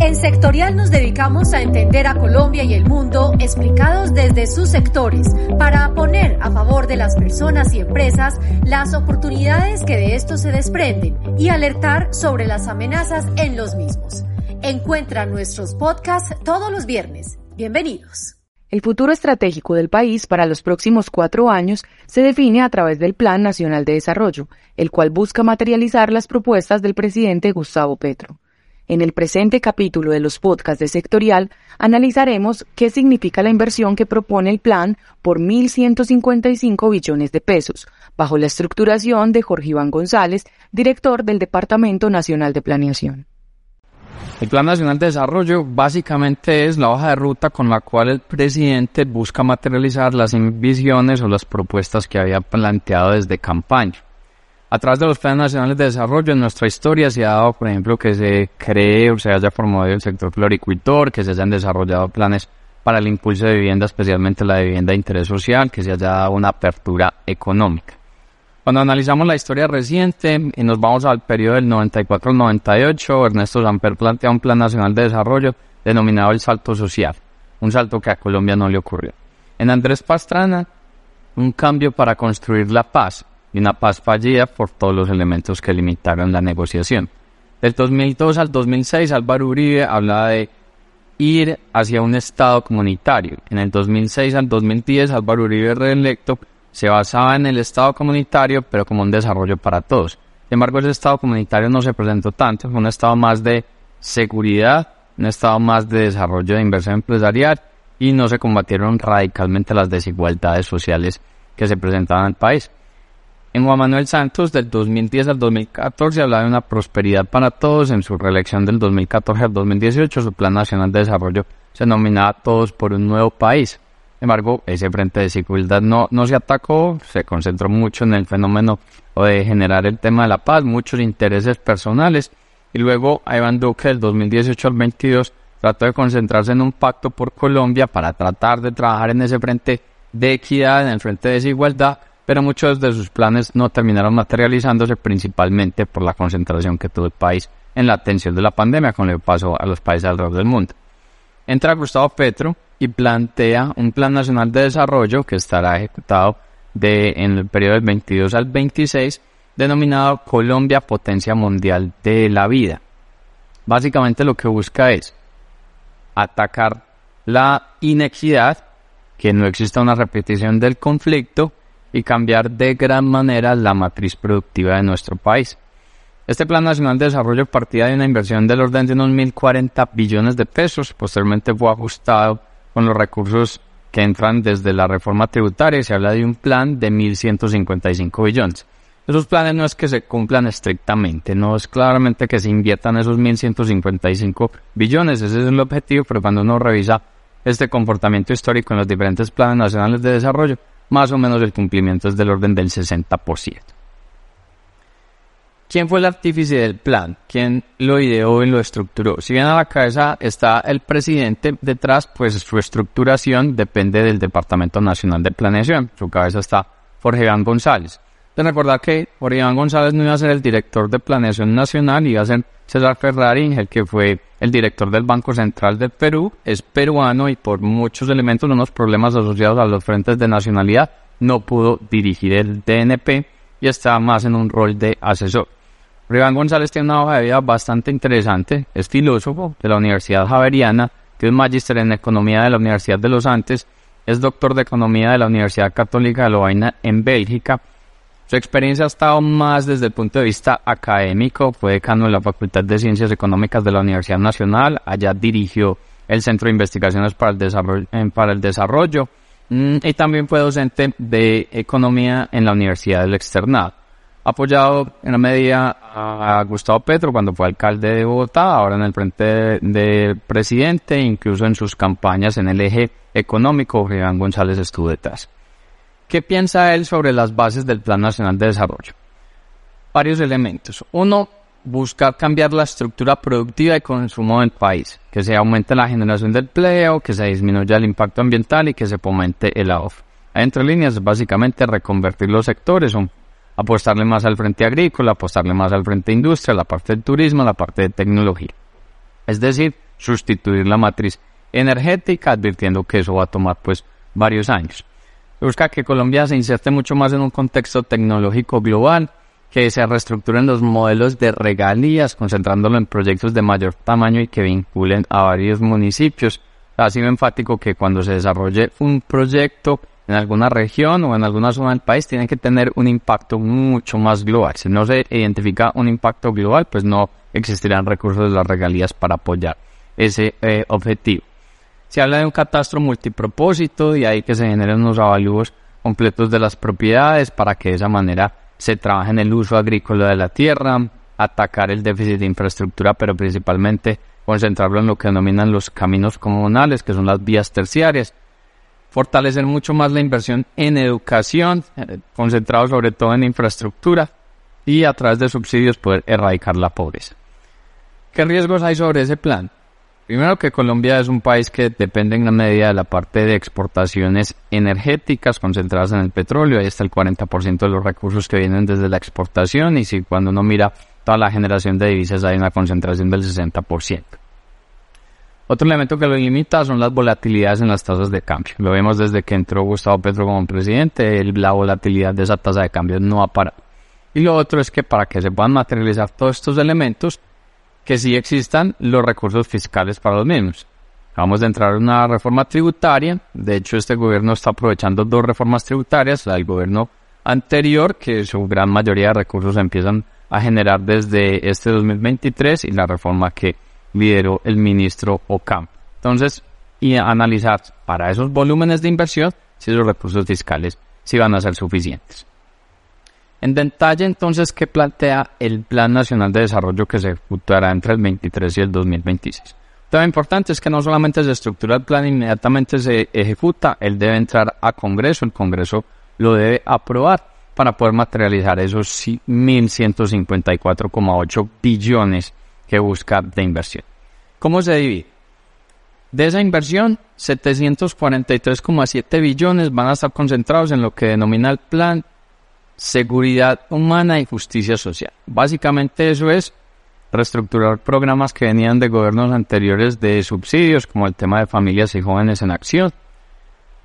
En Sectorial nos dedicamos a entender a Colombia y el mundo explicados desde sus sectores para poner a favor de las personas y empresas las oportunidades que de estos se desprenden y alertar sobre las amenazas en los mismos. Encuentra nuestros podcasts todos los viernes. Bienvenidos. El futuro estratégico del país para los próximos cuatro años se define a través del Plan Nacional de Desarrollo, el cual busca materializar las propuestas del presidente Gustavo Petro. En el presente capítulo de los podcasts de Sectorial analizaremos qué significa la inversión que propone el plan por 1.155 billones de pesos, bajo la estructuración de Jorge Iván González, director del Departamento Nacional de Planeación. El Plan Nacional de Desarrollo básicamente es la hoja de ruta con la cual el presidente busca materializar las visiones o las propuestas que había planteado desde campaña. A través de los planes nacionales de desarrollo en nuestra historia se ha dado, por ejemplo, que se cree o se haya promovido el sector floricultor, que se hayan desarrollado planes para el impulso de vivienda, especialmente la vivienda de interés social, que se haya dado una apertura económica. Cuando analizamos la historia reciente y nos vamos al periodo del 94 al 98, Ernesto Samper plantea un plan nacional de desarrollo denominado el salto social, un salto que a Colombia no le ocurrió. En Andrés Pastrana, un cambio para construir la paz, y una paz fallida por todos los elementos que limitaron la negociación. Del 2002 al 2006, Álvaro Uribe hablaba de ir hacia un Estado comunitario. En el 2006 al 2010, Álvaro Uribe reelecto se basaba en el Estado comunitario, pero como un desarrollo para todos. Sin embargo, ese Estado comunitario no se presentó tanto, fue un Estado más de seguridad, un Estado más de desarrollo de inversión empresarial y no se combatieron radicalmente las desigualdades sociales que se presentaban al país. En Juan Manuel Santos, del 2010 al 2014, hablaba de una prosperidad para todos. En su reelección del 2014 al 2018, su Plan Nacional de Desarrollo se nominaba Todos por un Nuevo País. Embargo, ese frente de desigualdad no, no se atacó, se concentró mucho en el fenómeno de generar el tema de la paz, muchos intereses personales. Y luego, Iván Duque, del 2018 al 2022, trató de concentrarse en un pacto por Colombia para tratar de trabajar en ese frente de equidad, en el frente de desigualdad pero muchos de sus planes no terminaron materializándose principalmente por la concentración que tuvo el país en la atención de la pandemia, con lo que pasó a los países alrededor del mundo. Entra Gustavo Petro y plantea un plan nacional de desarrollo que estará ejecutado en el periodo del 22 al 26, denominado Colombia Potencia Mundial de la Vida. Básicamente lo que busca es atacar la inequidad, que no exista una repetición del conflicto y cambiar de gran manera la matriz productiva de nuestro país. Este Plan Nacional de Desarrollo partía de una inversión del orden de unos 1.040 billones de pesos, posteriormente fue ajustado con los recursos que entran desde la reforma tributaria se habla de un plan de 1.155 billones. Esos planes no es que se cumplan estrictamente, no es claramente que se inviertan esos 1.155 billones, ese es el objetivo, pero cuando uno revisa este comportamiento histórico en los diferentes planes nacionales de desarrollo, más o menos el cumplimiento es del orden del 60%. ¿Quién fue el artífice del plan? ¿Quién lo ideó y lo estructuró? Si bien a la cabeza está el presidente, detrás, pues su estructuración depende del Departamento Nacional de Planeación. Su cabeza está Jorge Iván González. De recordar que Jorge Iván González no iba a ser el director de Planeación Nacional, iba a ser César Ferrari, el que fue el director del Banco Central del Perú, es peruano y por muchos elementos, unos problemas asociados a los frentes de nacionalidad, no pudo dirigir el DNP y está más en un rol de asesor. Iván González tiene una hoja de vida bastante interesante, es filósofo de la Universidad Javeriana, que es magíster en Economía de la Universidad de los Andes, es doctor de Economía de la Universidad Católica de Lovaina en Bélgica, su experiencia ha estado más desde el punto de vista académico, fue decano de la Facultad de Ciencias Económicas de la Universidad Nacional, allá dirigió el Centro de Investigaciones para el Desarrollo, para el desarrollo mm, y también fue docente de Economía en la Universidad del Externado. Apoyado en la medida a Gustavo Petro cuando fue alcalde de Bogotá, ahora en el frente de, presidente, incluso en sus campañas en el eje económico, Iván González estuvo detrás. ¿Qué piensa él sobre las bases del Plan Nacional de Desarrollo? Varios elementos. Uno, buscar cambiar la estructura productiva y consumo del país, que se aumente la generación de empleo, que se disminuya el impacto ambiental y que se fomente el ahorro. Entre líneas, básicamente reconvertir los sectores, apostarle más al frente agrícola, apostarle más al frente industria, la parte del turismo, la parte de tecnología. Es decir, sustituir la matriz energética, advirtiendo que eso va a tomar pues varios años. Busca que Colombia se inserte mucho más en un contexto tecnológico global, que se reestructuren los modelos de regalías, concentrándolo en proyectos de mayor tamaño y que vinculen a varios municipios. Ha sido enfático que cuando se desarrolle un proyecto en alguna región o en alguna zona del país tiene que tener un impacto mucho más global. Si no se identifica un impacto global, pues no existirán recursos de las regalías para apoyar ese eh, objetivo. Se habla de un catastro multipropósito y ahí que se generen unos avalúos completos de las propiedades para que de esa manera se trabaje en el uso agrícola de la tierra, atacar el déficit de infraestructura, pero principalmente concentrarlo en lo que denominan los caminos comunales, que son las vías terciarias, fortalecer mucho más la inversión en educación, eh, concentrado sobre todo en infraestructura y a través de subsidios poder erradicar la pobreza. ¿Qué riesgos hay sobre ese plan? Primero que Colombia es un país que depende en gran medida de la parte de exportaciones energéticas concentradas en el petróleo, ahí está el 40% de los recursos que vienen desde la exportación y si cuando uno mira toda la generación de divisas hay una concentración del 60%. Otro elemento que lo limita son las volatilidades en las tasas de cambio. Lo vemos desde que entró Gustavo Petro como presidente, la volatilidad de esa tasa de cambio no ha parado. Y lo otro es que para que se puedan materializar todos estos elementos, que sí existan los recursos fiscales para los mismos. Vamos a entrar en una reforma tributaria. De hecho, este gobierno está aprovechando dos reformas tributarias, la del gobierno anterior, que su gran mayoría de recursos empiezan a generar desde este 2023 y la reforma que lideró el ministro Ocampo. Entonces, y analizar para esos volúmenes de inversión si los recursos fiscales si van a ser suficientes. En detalle, entonces, ¿qué plantea el Plan Nacional de Desarrollo que se ejecutará entre el 23 y el 2026? Lo importante es que no solamente se estructura el plan, inmediatamente se ejecuta, él debe entrar a Congreso, el Congreso lo debe aprobar para poder materializar esos 1.154,8 billones que busca de inversión. ¿Cómo se divide? De esa inversión, 743,7 billones van a estar concentrados en lo que denomina el plan seguridad humana y justicia social. Básicamente eso es reestructurar programas que venían de gobiernos anteriores de subsidios, como el tema de familias y jóvenes en acción,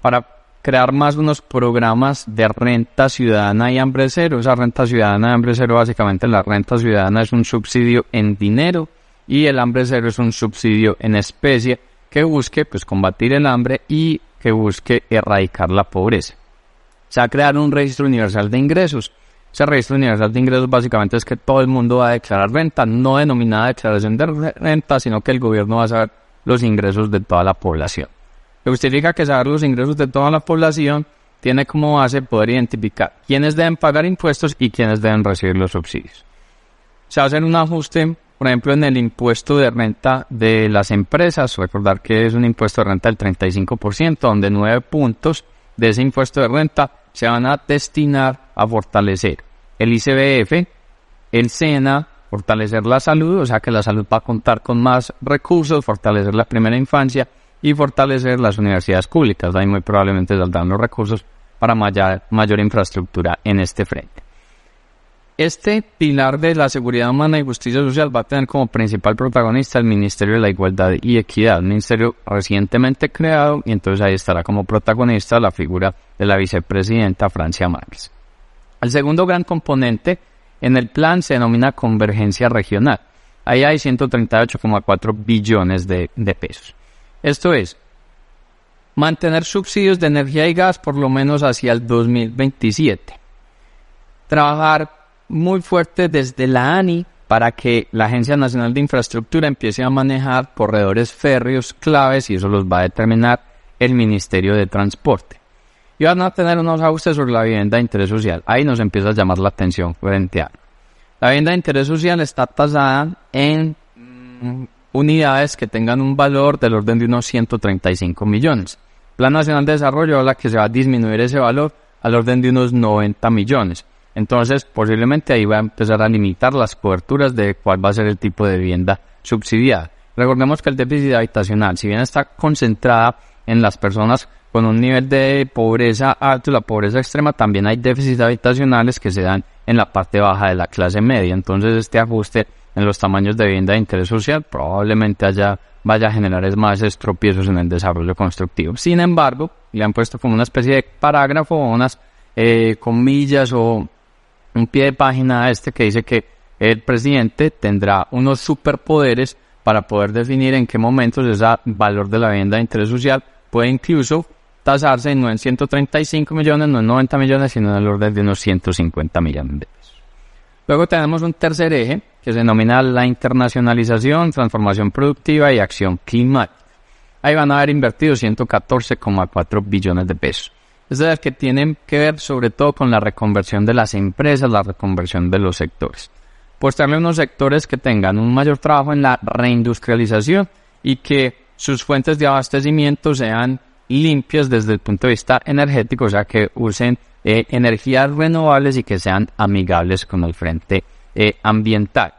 para crear más unos programas de renta ciudadana y hambre cero. Esa renta ciudadana y hambre cero, básicamente la renta ciudadana es un subsidio en dinero y el hambre cero es un subsidio en especie que busque pues combatir el hambre y que busque erradicar la pobreza. Se va a crear un registro universal de ingresos. Ese registro universal de ingresos básicamente es que todo el mundo va a declarar renta, no denominada declaración de renta, sino que el gobierno va a saber los ingresos de toda la población. Lo que justifica que saber los ingresos de toda la población tiene como base poder identificar quiénes deben pagar impuestos y quiénes deben recibir los subsidios. Se hacer un ajuste por ejemplo, en el impuesto de renta de las empresas, recordar que es un impuesto de renta del 35%, donde nueve puntos de ese impuesto de renta se van a destinar a fortalecer el ICBF, el SENA, fortalecer la salud, o sea que la salud va a contar con más recursos, fortalecer la primera infancia y fortalecer las universidades públicas. Ahí muy probablemente saldrán los recursos para mayor, infraestructura en este frente. Este pilar de la seguridad humana y justicia social va a tener como principal protagonista el Ministerio de la Igualdad y Equidad, un ministerio recientemente creado y entonces ahí estará como protagonista la figura de la vicepresidenta Francia Márquez. El segundo gran componente en el plan se denomina convergencia regional. Ahí hay 138,4 billones de pesos. Esto es, mantener subsidios de energía y gas por lo menos hacia el 2027. Trabajar muy fuerte desde la ANI para que la Agencia Nacional de Infraestructura empiece a manejar corredores férreos claves y eso los va a determinar el Ministerio de Transporte. y van a tener unos ajustes sobre la vivienda de interés social. Ahí nos empieza a llamar la atención frente a. La vivienda de interés social está tasada en unidades que tengan un valor del orden de unos 135 millones. Plan Nacional de Desarrollo habla que se va a disminuir ese valor al orden de unos 90 millones. Entonces, posiblemente ahí va a empezar a limitar las coberturas de cuál va a ser el tipo de vivienda subsidiada. Recordemos que el déficit habitacional, si bien está concentrada en las personas con un nivel de pobreza alto, la pobreza extrema, también hay déficits habitacionales que se dan en la parte baja de la clase media. Entonces este ajuste en los tamaños de vivienda de interés social probablemente haya, vaya a generar más estropiezos en el desarrollo constructivo. Sin embargo, le han puesto como una especie de parágrafo o unas eh, comillas o un pie de página a este que dice que el presidente tendrá unos superpoderes para poder definir en qué momentos ese valor de la vivienda de interés social puede incluso tasarse no en 135 millones, no en 90 millones, sino en el orden de unos 150 millones de pesos. Luego tenemos un tercer eje que se denomina la internacionalización, transformación productiva y acción climática. Ahí van a haber invertido 114,4 billones de pesos. Es decir, que tienen que ver sobre todo con la reconversión de las empresas, la reconversión de los sectores pues también unos sectores que tengan un mayor trabajo en la reindustrialización y que sus fuentes de abastecimiento sean limpias desde el punto de vista energético, o sea, que usen eh, energías renovables y que sean amigables con el frente eh, ambiental.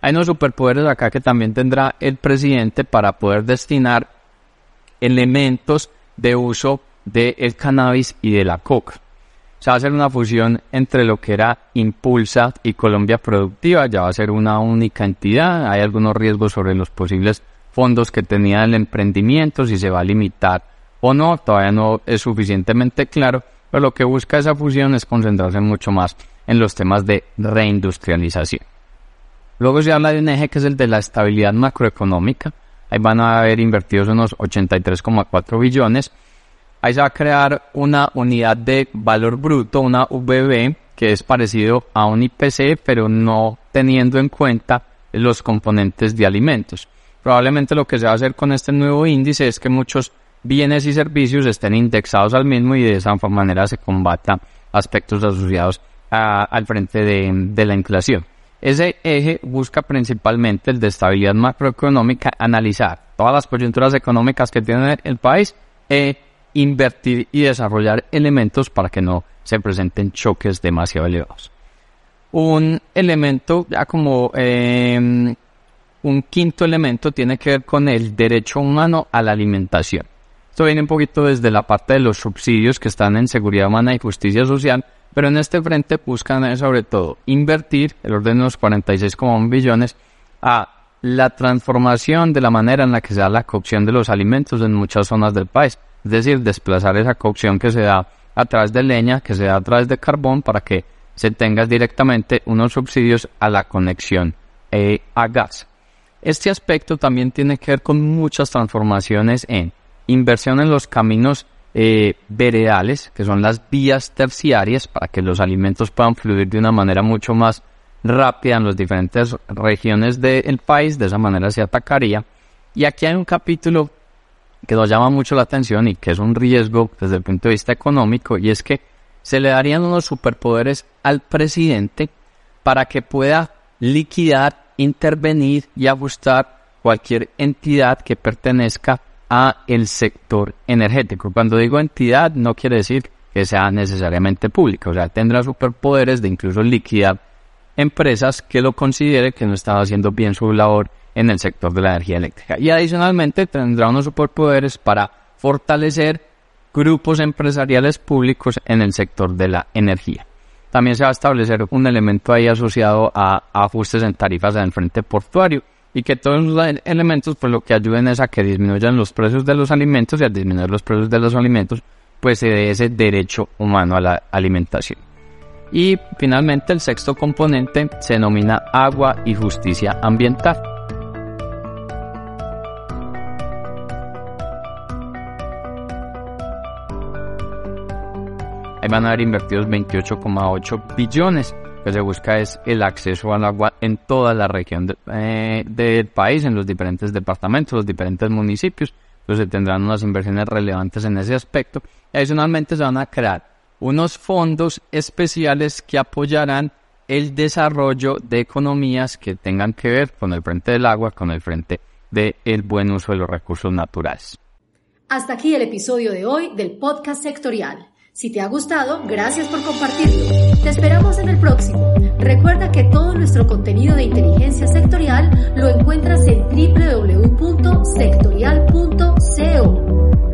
Hay unos superpoderes acá que también tendrá el presidente para poder destinar elementos de uso del cannabis y de la coca. Se va a hacer una fusión entre lo que era Impulsa y Colombia Productiva, ya va a ser una única entidad, hay algunos riesgos sobre los posibles fondos que tenía el emprendimiento, si se va a limitar o no, todavía no es suficientemente claro, pero lo que busca esa fusión es concentrarse mucho más en los temas de reindustrialización. Luego se habla de un eje que es el de la estabilidad macroeconómica, ahí van a haber invertidos unos 83,4 billones, ahí se va a crear una unidad de valor bruto, una VB, que es parecido a un IPC, pero no teniendo en cuenta los componentes de alimentos. Probablemente lo que se va a hacer con este nuevo índice es que muchos bienes y servicios estén indexados al mismo y de esa manera se combata aspectos asociados al frente de, la inflación. Ese eje busca principalmente el de estabilidad macroeconómica, analizar todas las coyunturas económicas que tiene el país e invertir y desarrollar elementos para que no se presenten choques demasiado elevados. Un elemento, ya como em, un quinto elemento, tiene que ver con el derecho humano a la alimentación. Esto viene un poquito desde la parte de los subsidios que están en seguridad humana y justicia social, pero en este frente buscan eh, sobre todo invertir el orden de unos 46,1 billones a la transformación de la manera en la que se da la cocción de los alimentos en muchas zonas del país es decir, desplazar esa cocción que se da a través de leña, que se da a través de carbón, para que se tenga directamente unos subsidios a la conexión eh, a gas. Este aspecto también tiene que ver con muchas transformaciones en inversión en los caminos eh, veredales, que son las vías terciarias, para que los alimentos puedan fluir de una manera mucho más rápida en las diferentes regiones del país, de esa manera se atacaría. Y aquí hay un capítulo que nos llama mucho la atención y que es un riesgo desde el punto de vista económico y es que se le darían unos superpoderes al presidente para que pueda liquidar, intervenir y ajustar cualquier entidad que pertenezca el sector energético. Cuando digo entidad no quiere decir que sea necesariamente pública, o sea, tendrá superpoderes de incluso liquidar empresas que lo considere que no estaba haciendo bien su labor en el sector de la energía eléctrica. Y adicionalmente tendrá unos superpoderes para fortalecer grupos empresariales públicos en el sector de la energía. También se va a establecer un elemento ahí asociado a, ajustes en tarifas en el frente portuario y que todos los elementos pues lo que ayuden es a que disminuyan los precios de los alimentos y al disminuir los precios de los alimentos pues se dé ese derecho humano a la alimentación. Y finalmente el sexto componente se denomina agua y justicia ambiental. Ahí van a haber invertidos 28,8 billones. Que se busca es el acceso al agua en toda la región eh, del país, en los diferentes departamentos, los diferentes municipios, Entonces se tendrán unas inversiones relevantes en ese aspecto. Y adicionalmente se van a crear unos fondos especiales que apoyarán el desarrollo de economías que tengan que ver con el frente del agua, con el frente del buen uso de los recursos naturales. Hasta aquí el episodio de hoy del podcast sectorial. Si te ha gustado, gracias por compartirlo. Te esperamos en el próximo. Recuerda que todo nuestro contenido de inteligencia sectorial lo encuentras en www.sectorial.co.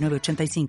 85